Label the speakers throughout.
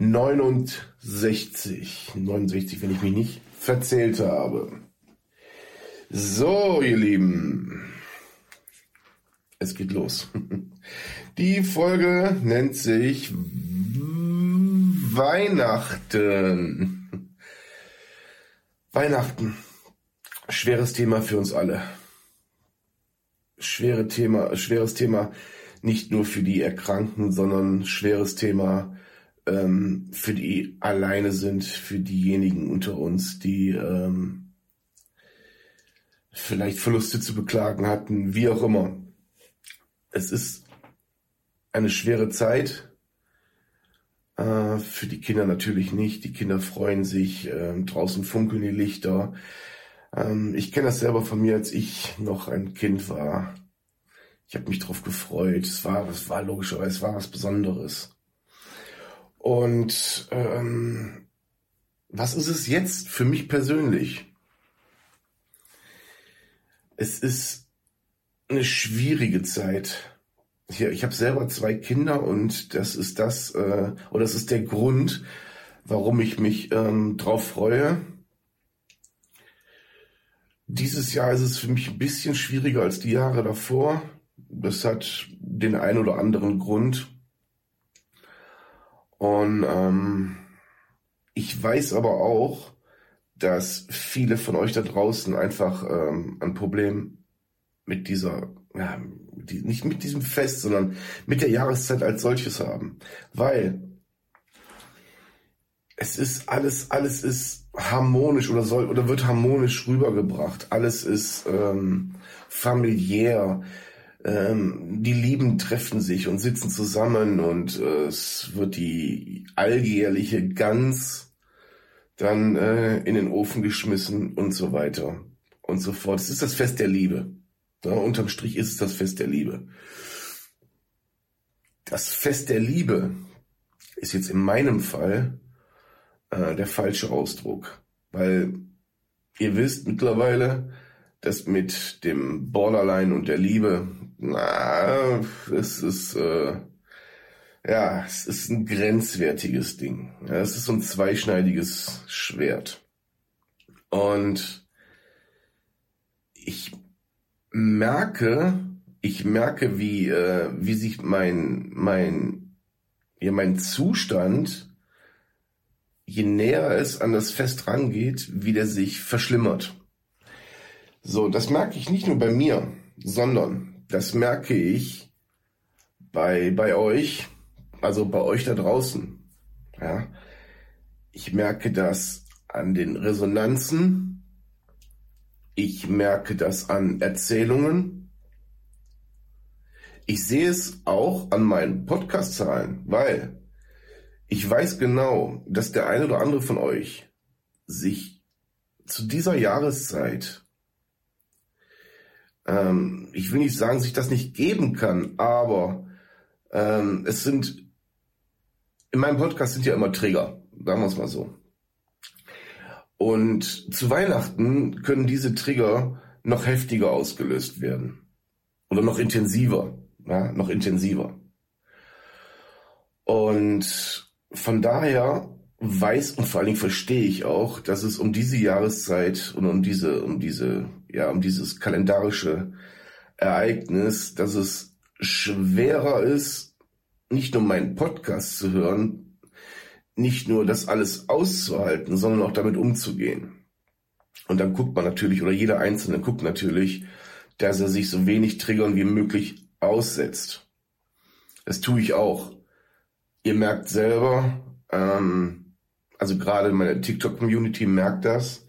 Speaker 1: 69. 69, wenn ich mich nicht verzählt habe. So, ihr Lieben. Es geht los. Die Folge nennt sich Weihnachten. Weihnachten. Schweres Thema für uns alle. Schwere Thema, schweres Thema nicht nur für die Erkrankten, sondern schweres Thema ähm, für die alleine sind, für diejenigen unter uns, die ähm, vielleicht Verluste zu beklagen hatten, wie auch immer. Es ist eine schwere Zeit. Äh, für die Kinder natürlich nicht. Die Kinder freuen sich, äh, draußen funkeln die Lichter. Ähm, ich kenne das selber von mir, als ich noch ein Kind war. Ich habe mich darauf gefreut. Es war, es war logischerweise, es war was Besonderes. Und ähm, was ist es jetzt für mich persönlich? Es ist eine schwierige Zeit. Ich, ich habe selber zwei Kinder und das ist das, äh, oder das ist der Grund, warum ich mich ähm, drauf freue. Dieses Jahr ist es für mich ein bisschen schwieriger als die Jahre davor. Das hat den ein oder anderen Grund. Und ähm, ich weiß aber auch, dass viele von euch da draußen einfach ähm, ein Problem mit dieser, ja, die, nicht mit diesem Fest, sondern mit der Jahreszeit als solches haben. Weil es ist alles, alles ist harmonisch oder soll oder wird harmonisch rübergebracht. Alles ist ähm, familiär ähm, die Lieben treffen sich und sitzen zusammen und äh, es wird die alljährliche Gans dann äh, in den Ofen geschmissen und so weiter und so fort. Es ist das Fest der Liebe. Ja, unterm Strich ist es das Fest der Liebe. Das Fest der Liebe ist jetzt in meinem Fall äh, der falsche Ausdruck, weil ihr wisst mittlerweile, dass mit dem Borderline und der Liebe na, es ist, äh, ja, es ist ein grenzwertiges Ding. Ja, es ist so ein zweischneidiges Schwert. Und ich merke, ich merke, wie, äh, wie sich mein, mein, ja, mein Zustand, je näher es an das Fest rangeht, wie der sich verschlimmert. So, das merke ich nicht nur bei mir, sondern das merke ich bei, bei euch, also bei euch da draußen. Ja. Ich merke das an den Resonanzen. Ich merke das an Erzählungen. Ich sehe es auch an meinen Podcast-Zahlen, weil ich weiß genau, dass der eine oder andere von euch sich zu dieser Jahreszeit ähm, ich will nicht sagen, sich das nicht geben kann, aber ähm, es sind, in meinem Podcast sind ja immer Trigger, sagen wir es mal so. Und zu Weihnachten können diese Trigger noch heftiger ausgelöst werden. Oder noch intensiver. Ja, noch intensiver. Und von daher weiß und vor allen Dingen verstehe ich auch, dass es um diese Jahreszeit und um diese, um diese, ja, um dieses kalendarische Ereignis, dass es schwerer ist, nicht nur meinen Podcast zu hören, nicht nur das alles auszuhalten, sondern auch damit umzugehen. Und dann guckt man natürlich, oder jeder Einzelne guckt natürlich, dass er sich so wenig Triggern wie möglich aussetzt. Das tue ich auch. Ihr merkt selber, ähm, also gerade meine TikTok-Community merkt das.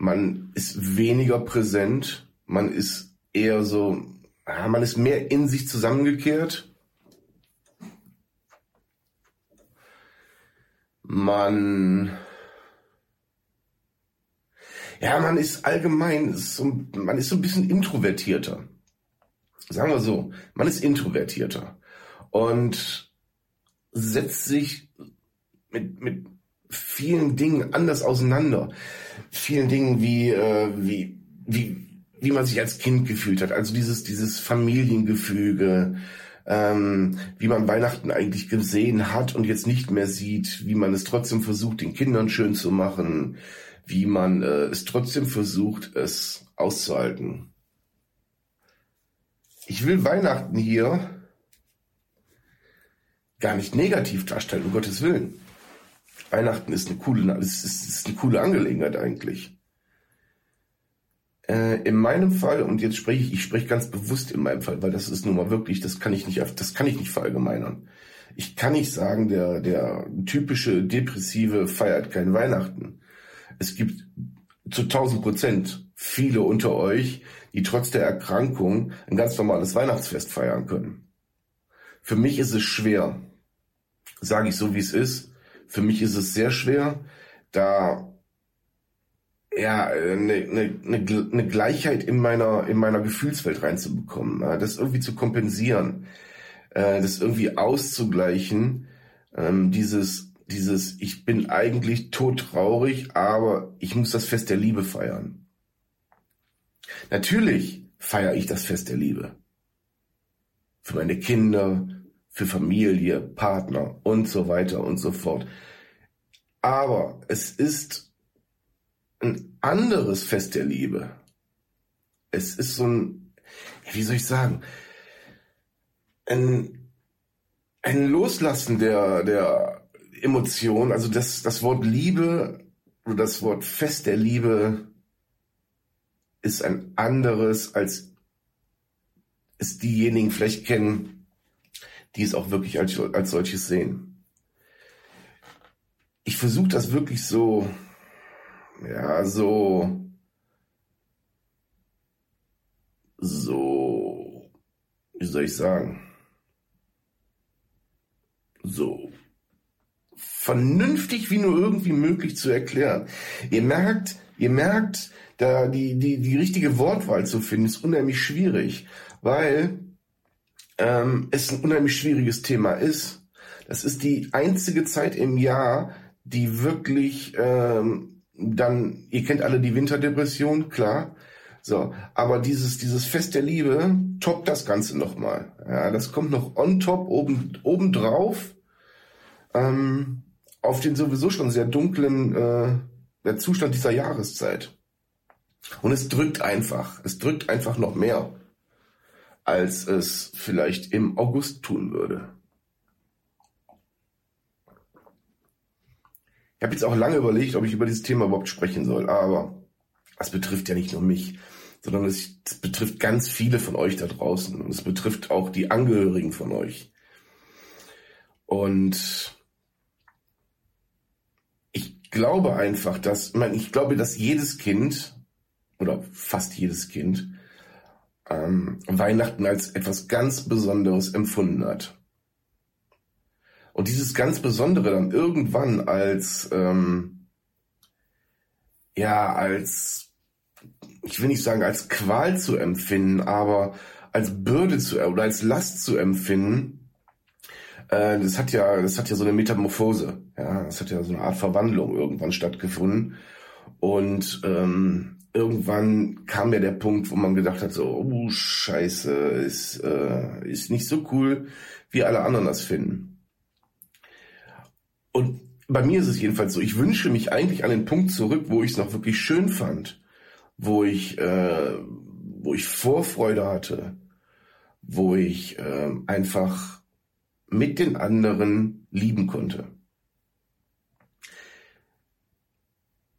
Speaker 1: Man ist weniger präsent, man ist eher so, man ist mehr in sich zusammengekehrt. Man ja, man ist allgemein, ist so, man ist so ein bisschen introvertierter. Sagen wir so, man ist introvertierter und setzt sich mit, mit vielen Dingen anders auseinander. Vielen Dingen wie, äh, wie, wie, wie man sich als Kind gefühlt hat. Also dieses, dieses Familiengefüge, ähm, wie man Weihnachten eigentlich gesehen hat und jetzt nicht mehr sieht, wie man es trotzdem versucht, den Kindern schön zu machen, wie man äh, es trotzdem versucht, es auszuhalten. Ich will Weihnachten hier gar nicht negativ darstellen, um Gottes Willen. Weihnachten ist eine coole, ist, ist, ist eine coole Angelegenheit eigentlich. Äh, in meinem Fall, und jetzt spreche ich, ich spreche ganz bewusst in meinem Fall, weil das ist nun mal wirklich, das kann ich nicht, das kann ich nicht verallgemeinern. Ich kann nicht sagen, der, der typische Depressive feiert kein Weihnachten. Es gibt zu 1000 Prozent viele unter euch, die trotz der Erkrankung ein ganz normales Weihnachtsfest feiern können. Für mich ist es schwer, sage ich so, wie es ist. Für mich ist es sehr schwer, da ja eine, eine, eine Gleichheit in meiner in meiner Gefühlswelt reinzubekommen, das irgendwie zu kompensieren, äh, das irgendwie auszugleichen, ähm, dieses dieses ich bin eigentlich todtraurig, aber ich muss das Fest der Liebe feiern. Natürlich feiere ich das Fest der Liebe. Für meine Kinder, für Familie, Partner und so weiter und so fort. Aber es ist ein anderes Fest der Liebe. Es ist so ein, wie soll ich sagen, ein, ein Loslassen der, der Emotion. Also das, das Wort Liebe oder das Wort Fest der Liebe ist ein anderes, als es diejenigen vielleicht kennen, die es auch wirklich als, als solches sehen. Ich versuche das wirklich so, ja, so, so, wie soll ich sagen, so vernünftig wie nur irgendwie möglich zu erklären. Ihr merkt, ihr merkt, da die, die, die richtige Wortwahl zu finden, ist unheimlich schwierig, weil ähm, es ein unheimlich schwieriges Thema ist. Das ist die einzige Zeit im Jahr, die wirklich ähm, dann, ihr kennt alle die Winterdepression, klar. So, aber dieses, dieses Fest der Liebe toppt das Ganze nochmal. Ja, das kommt noch on top, oben, oben drauf, ähm, auf den sowieso schon sehr dunklen äh, der Zustand dieser Jahreszeit. Und es drückt einfach, es drückt einfach noch mehr als es vielleicht im August tun würde. Ich habe jetzt auch lange überlegt, ob ich über dieses Thema überhaupt sprechen soll, aber es betrifft ja nicht nur mich, sondern es, betrifft ganz viele von euch da draußen und es betrifft auch die Angehörigen von euch. Und ich glaube einfach, dass, ich glaube, dass jedes Kind oder fast jedes Kind ähm, Weihnachten als etwas ganz Besonderes empfunden hat. Und dieses ganz Besondere dann irgendwann als, ähm, ja, als, ich will nicht sagen als Qual zu empfinden, aber als Bürde zu, oder als Last zu empfinden, äh, das hat ja, das hat ja so eine Metamorphose, ja, das hat ja so eine Art Verwandlung irgendwann stattgefunden. Und ähm, irgendwann kam ja der Punkt, wo man gedacht hat, so, oh Scheiße, ist, äh, ist nicht so cool, wie alle anderen das finden. Und bei mir ist es jedenfalls so, ich wünsche mich eigentlich an den Punkt zurück, wo ich es noch wirklich schön fand, wo ich, äh, wo ich Vorfreude hatte, wo ich äh, einfach mit den anderen lieben konnte.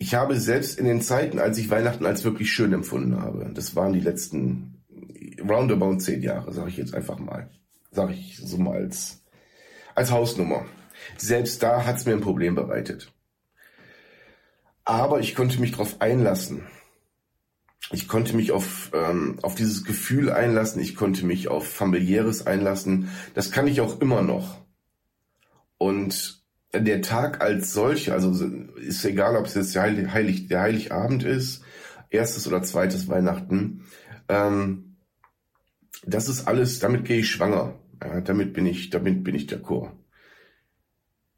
Speaker 1: Ich habe selbst in den Zeiten, als ich Weihnachten als wirklich schön empfunden habe, das waren die letzten roundabout zehn Jahre, sage ich jetzt einfach mal, sage ich so mal als, als Hausnummer. Selbst da hat es mir ein Problem bereitet. Aber ich konnte mich darauf einlassen. Ich konnte mich auf, ähm, auf dieses Gefühl einlassen. Ich konnte mich auf familiäres einlassen. Das kann ich auch immer noch. Und der Tag als solcher, also ist egal, ob es jetzt der, Heilig, der Heiligabend ist, erstes oder zweites Weihnachten, ähm, das ist alles, damit gehe ich schwanger. Ja, damit bin ich, damit bin ich der Chor.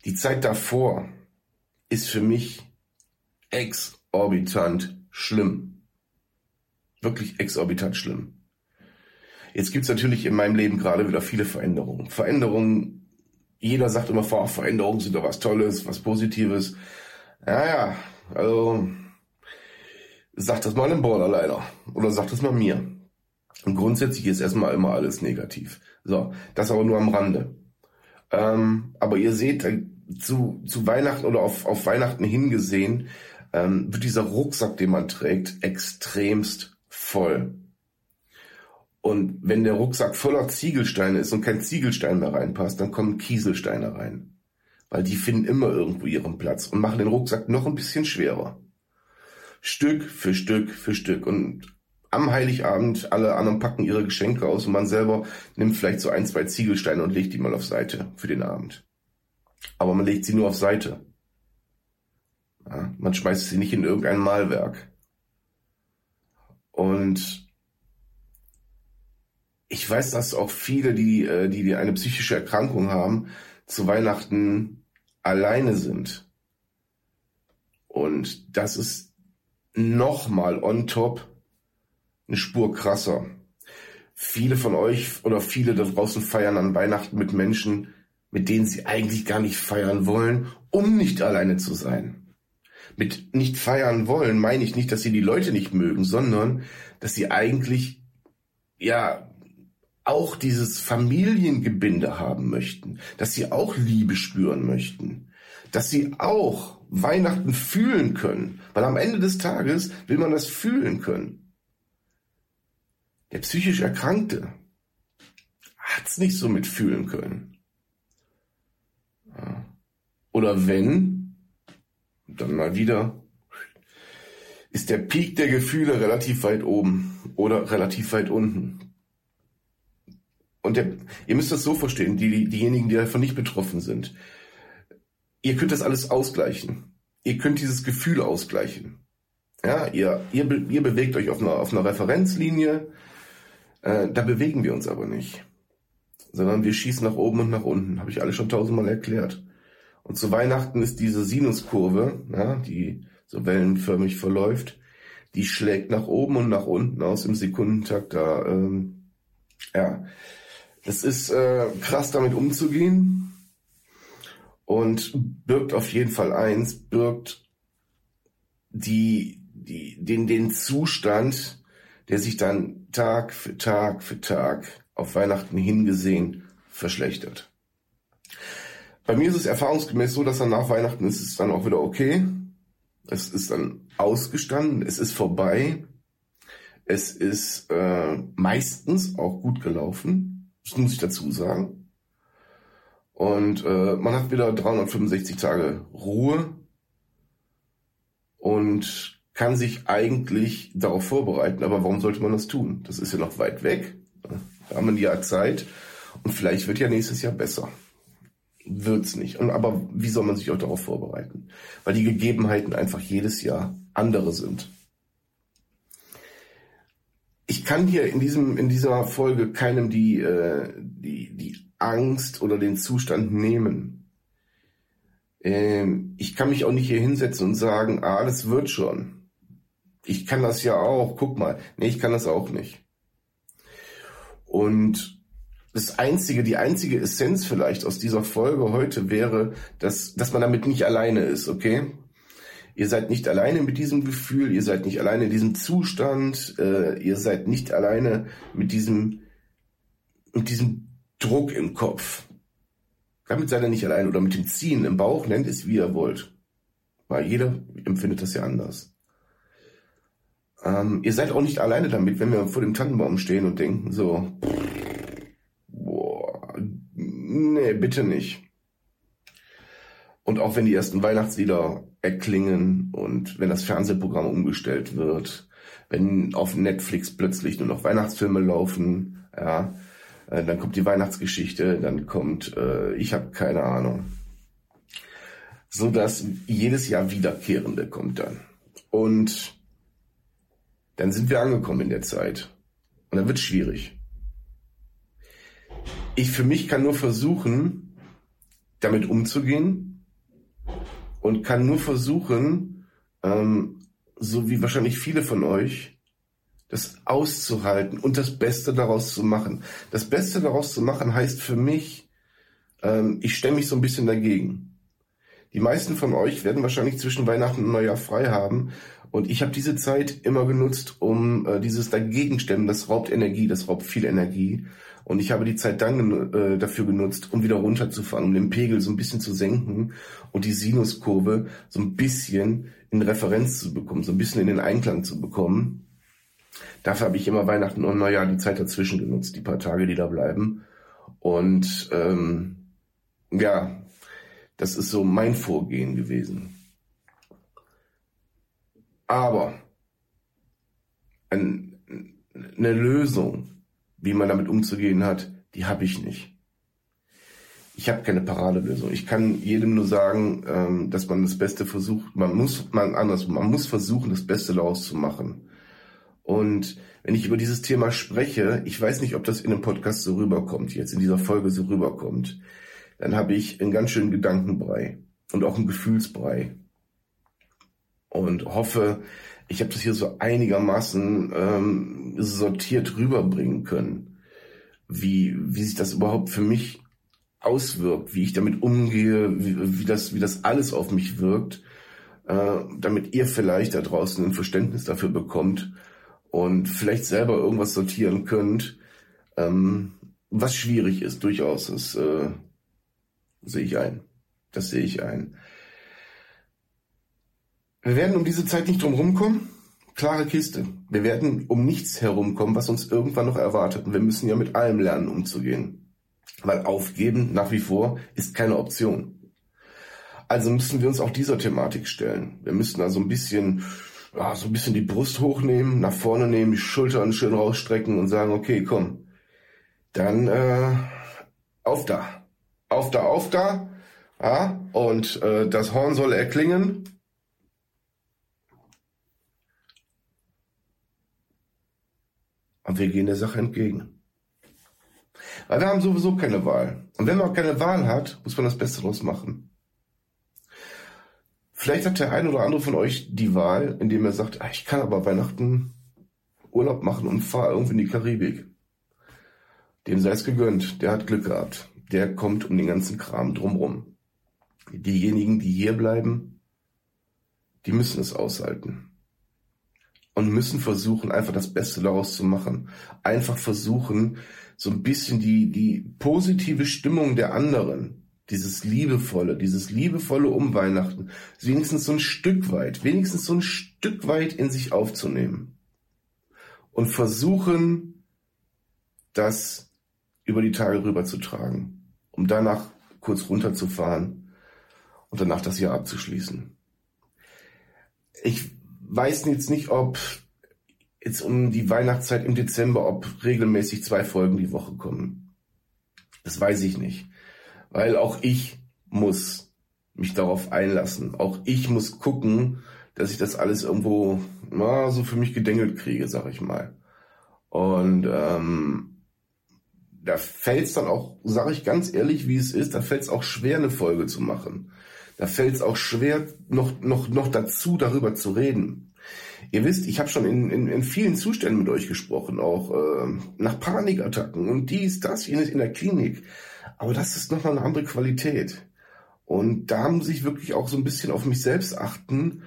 Speaker 1: Die Zeit davor ist für mich exorbitant schlimm. Wirklich exorbitant schlimm. Jetzt gibt's natürlich in meinem Leben gerade wieder viele Veränderungen. Veränderungen, jeder sagt immer vor, Veränderungen sind doch was Tolles, was Positives. Ja, ja, also sagt das mal einem Borderliner oder sagt das mal mir. Und grundsätzlich ist erstmal immer alles negativ. So, das aber nur am Rande. Ähm, aber ihr seht, äh, zu, zu Weihnachten oder auf, auf Weihnachten hingesehen, ähm, wird dieser Rucksack, den man trägt, extremst voll. Und wenn der Rucksack voller Ziegelsteine ist und kein Ziegelstein mehr reinpasst, dann kommen Kieselsteine rein. Weil die finden immer irgendwo ihren Platz und machen den Rucksack noch ein bisschen schwerer. Stück für Stück für Stück. Und am Heiligabend, alle anderen packen ihre Geschenke aus und man selber nimmt vielleicht so ein, zwei Ziegelsteine und legt die mal auf Seite für den Abend. Aber man legt sie nur auf Seite. Ja, man schmeißt sie nicht in irgendein Malwerk. Und ich weiß, dass auch viele, die, äh, die, die eine psychische Erkrankung haben, zu Weihnachten alleine sind. Und das ist nochmal on top eine Spur krasser. Viele von euch oder viele da draußen feiern an Weihnachten mit Menschen, mit denen sie eigentlich gar nicht feiern wollen, um nicht alleine zu sein. Mit nicht feiern wollen meine ich nicht, dass sie die Leute nicht mögen, sondern dass sie eigentlich ja auch dieses Familiengebinde haben möchten, dass sie auch Liebe spüren möchten, dass sie auch Weihnachten fühlen können, weil am Ende des Tages will man das fühlen können. Der psychisch Erkrankte hat's nicht so mitfühlen können. Oder wenn, dann mal wieder, ist der Peak der Gefühle relativ weit oben oder relativ weit unten. Und der, ihr müsst das so verstehen, die, diejenigen, die davon nicht betroffen sind. Ihr könnt das alles ausgleichen. Ihr könnt dieses Gefühl ausgleichen. Ja, ihr, ihr, ihr bewegt euch auf einer, auf einer Referenzlinie. Äh, da bewegen wir uns aber nicht. Sondern wir schießen nach oben und nach unten. Habe ich alles schon tausendmal erklärt. Und zu Weihnachten ist diese Sinuskurve, ja, die so wellenförmig verläuft, die schlägt nach oben und nach unten aus im Sekundentakt. Da, ähm, ja, es ist äh, krass, damit umzugehen und birgt auf jeden Fall eins, birgt die, die, den, den Zustand, der sich dann Tag für Tag für Tag auf Weihnachten hingesehen verschlechtert. Bei mir ist es erfahrungsgemäß so, dass dann nach Weihnachten ist es dann auch wieder okay. Es ist dann ausgestanden, es ist vorbei. Es ist äh, meistens auch gut gelaufen. Das muss ich dazu sagen. Und äh, man hat wieder 365 Tage Ruhe und kann sich eigentlich darauf vorbereiten. Aber warum sollte man das tun? Das ist ja noch weit weg. Da haben wir ein Jahr Zeit und vielleicht wird ja nächstes Jahr besser. Wird's nicht. Und, aber wie soll man sich auch darauf vorbereiten? Weil die Gegebenheiten einfach jedes Jahr andere sind ich kann hier in diesem in dieser Folge keinem die äh, die die Angst oder den Zustand nehmen. Ähm, ich kann mich auch nicht hier hinsetzen und sagen, ah, das wird schon. Ich kann das ja auch. Guck mal, nee, ich kann das auch nicht. Und das einzige, die einzige Essenz vielleicht aus dieser Folge heute wäre, dass dass man damit nicht alleine ist, okay? Ihr seid nicht alleine mit diesem Gefühl, ihr seid nicht alleine in diesem Zustand, äh, ihr seid nicht alleine mit diesem, mit diesem Druck im Kopf. Damit seid ihr nicht alleine oder mit dem Ziehen im Bauch, nennt es wie ihr wollt. Weil jeder empfindet das ja anders. Ähm, ihr seid auch nicht alleine damit, wenn wir vor dem Tannenbaum stehen und denken so, boah, nee, bitte nicht. Und auch wenn die ersten Weihnachtslieder erklingen und wenn das Fernsehprogramm umgestellt wird, wenn auf Netflix plötzlich nur noch Weihnachtsfilme laufen, ja, äh, dann kommt die Weihnachtsgeschichte, dann kommt, äh, ich habe keine Ahnung. so dass jedes Jahr wiederkehrende kommt dann. Und dann sind wir angekommen in der Zeit. Und dann wird schwierig. Ich für mich kann nur versuchen, damit umzugehen und kann nur versuchen, ähm, so wie wahrscheinlich viele von euch, das auszuhalten und das Beste daraus zu machen. Das Beste daraus zu machen heißt für mich, ähm, ich stemme mich so ein bisschen dagegen. Die meisten von euch werden wahrscheinlich zwischen Weihnachten und Neujahr frei haben. Und ich habe diese Zeit immer genutzt, um äh, dieses Dagegenstemmen, das raubt Energie, das raubt viel Energie. Und ich habe die Zeit dann äh, dafür genutzt, um wieder runterzufahren, um den Pegel so ein bisschen zu senken und die Sinuskurve so ein bisschen in Referenz zu bekommen, so ein bisschen in den Einklang zu bekommen. Dafür habe ich immer Weihnachten und Neujahr die Zeit dazwischen genutzt, die paar Tage, die da bleiben. Und ähm, ja, das ist so mein Vorgehen gewesen. Aber ein, eine Lösung, wie man damit umzugehen hat, die habe ich nicht. Ich habe keine Paradelösung. Ich kann jedem nur sagen, ähm, dass man das Beste versucht. Man muss, man anders, man muss versuchen, das Beste daraus zu machen. Und wenn ich über dieses Thema spreche, ich weiß nicht, ob das in einem Podcast so rüberkommt, jetzt in dieser Folge so rüberkommt dann habe ich einen ganz schönen Gedankenbrei und auch einen Gefühlsbrei. Und hoffe, ich habe das hier so einigermaßen ähm, sortiert rüberbringen können, wie, wie sich das überhaupt für mich auswirkt, wie ich damit umgehe, wie, wie, das, wie das alles auf mich wirkt, äh, damit ihr vielleicht da draußen ein Verständnis dafür bekommt und vielleicht selber irgendwas sortieren könnt, ähm, was schwierig ist, durchaus. Es, äh, Sehe ich ein. Das sehe ich ein. Wir werden um diese Zeit nicht drum rumkommen. Klare Kiste. Wir werden um nichts herumkommen, was uns irgendwann noch erwartet. Und wir müssen ja mit allem lernen, umzugehen. Weil aufgeben nach wie vor ist keine Option. Also müssen wir uns auch dieser Thematik stellen. Wir müssen also ein bisschen, ja, so ein bisschen die Brust hochnehmen, nach vorne nehmen, die Schultern schön rausstrecken und sagen, okay, komm, dann äh, auf da auf da, auf da. Ja, und äh, das Horn soll erklingen. Und wir gehen der Sache entgegen. Weil wir haben sowieso keine Wahl. Und wenn man keine Wahl hat, muss man das Beste draus machen. Vielleicht hat der ein oder andere von euch die Wahl, indem er sagt, ah, ich kann aber Weihnachten Urlaub machen und fahre irgendwie in die Karibik. Dem sei es gegönnt, der hat Glück gehabt der kommt um den ganzen Kram drumrum. Diejenigen, die hier bleiben, die müssen es aushalten. Und müssen versuchen, einfach das Beste daraus zu machen. Einfach versuchen, so ein bisschen die, die positive Stimmung der anderen, dieses liebevolle, dieses liebevolle um Weihnachten, wenigstens so ein Stück weit, wenigstens so ein Stück weit in sich aufzunehmen. Und versuchen, das über die Tage rüberzutragen um danach kurz runterzufahren und danach das Jahr abzuschließen. Ich weiß jetzt nicht, ob jetzt um die Weihnachtszeit im Dezember, ob regelmäßig zwei Folgen die Woche kommen. Das weiß ich nicht. Weil auch ich muss mich darauf einlassen. Auch ich muss gucken, dass ich das alles irgendwo na, so für mich gedengelt kriege, sag ich mal. Und ähm, da fällt es dann auch, sage ich ganz ehrlich, wie es ist, da fällt es auch schwer, eine Folge zu machen. Da fällt es auch schwer, noch, noch, noch dazu darüber zu reden. Ihr wisst, ich habe schon in, in, in vielen Zuständen mit euch gesprochen, auch äh, nach Panikattacken und dies, das, jenes in der Klinik. Aber das ist nochmal eine andere Qualität. Und da muss ich wirklich auch so ein bisschen auf mich selbst achten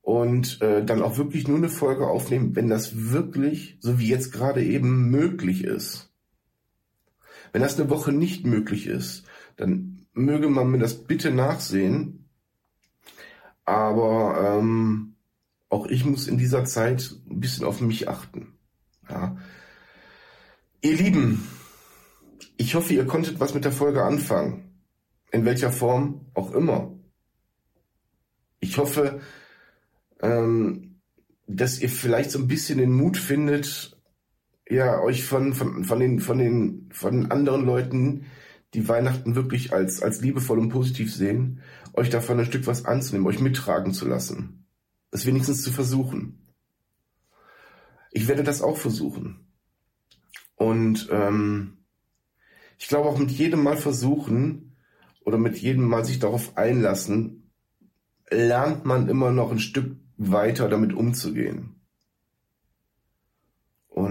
Speaker 1: und äh, dann auch wirklich nur eine Folge aufnehmen, wenn das wirklich, so wie jetzt gerade eben, möglich ist. Wenn das eine Woche nicht möglich ist, dann möge man mir das bitte nachsehen. Aber ähm, auch ich muss in dieser Zeit ein bisschen auf mich achten. Ja. Ihr Lieben, ich hoffe, ihr konntet was mit der Folge anfangen. In welcher Form auch immer. Ich hoffe, ähm, dass ihr vielleicht so ein bisschen den Mut findet, ja, euch von, von, von den, von den, von anderen Leuten, die Weihnachten wirklich als, als liebevoll und positiv sehen, euch davon ein Stück was anzunehmen, euch mittragen zu lassen. Es wenigstens zu versuchen. Ich werde das auch versuchen. Und ähm, ich glaube auch mit jedem Mal versuchen oder mit jedem Mal sich darauf einlassen, lernt man immer noch ein Stück weiter damit umzugehen.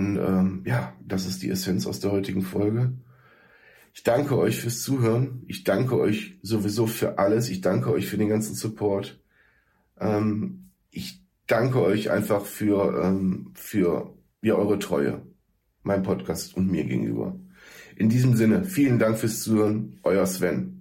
Speaker 1: Und ähm, ja, das ist die Essenz aus der heutigen Folge. Ich danke euch fürs Zuhören. Ich danke euch sowieso für alles. Ich danke euch für den ganzen Support. Ähm, ich danke euch einfach für, ähm, für ja, eure Treue, mein Podcast und mir gegenüber. In diesem Sinne, vielen Dank fürs Zuhören. Euer Sven.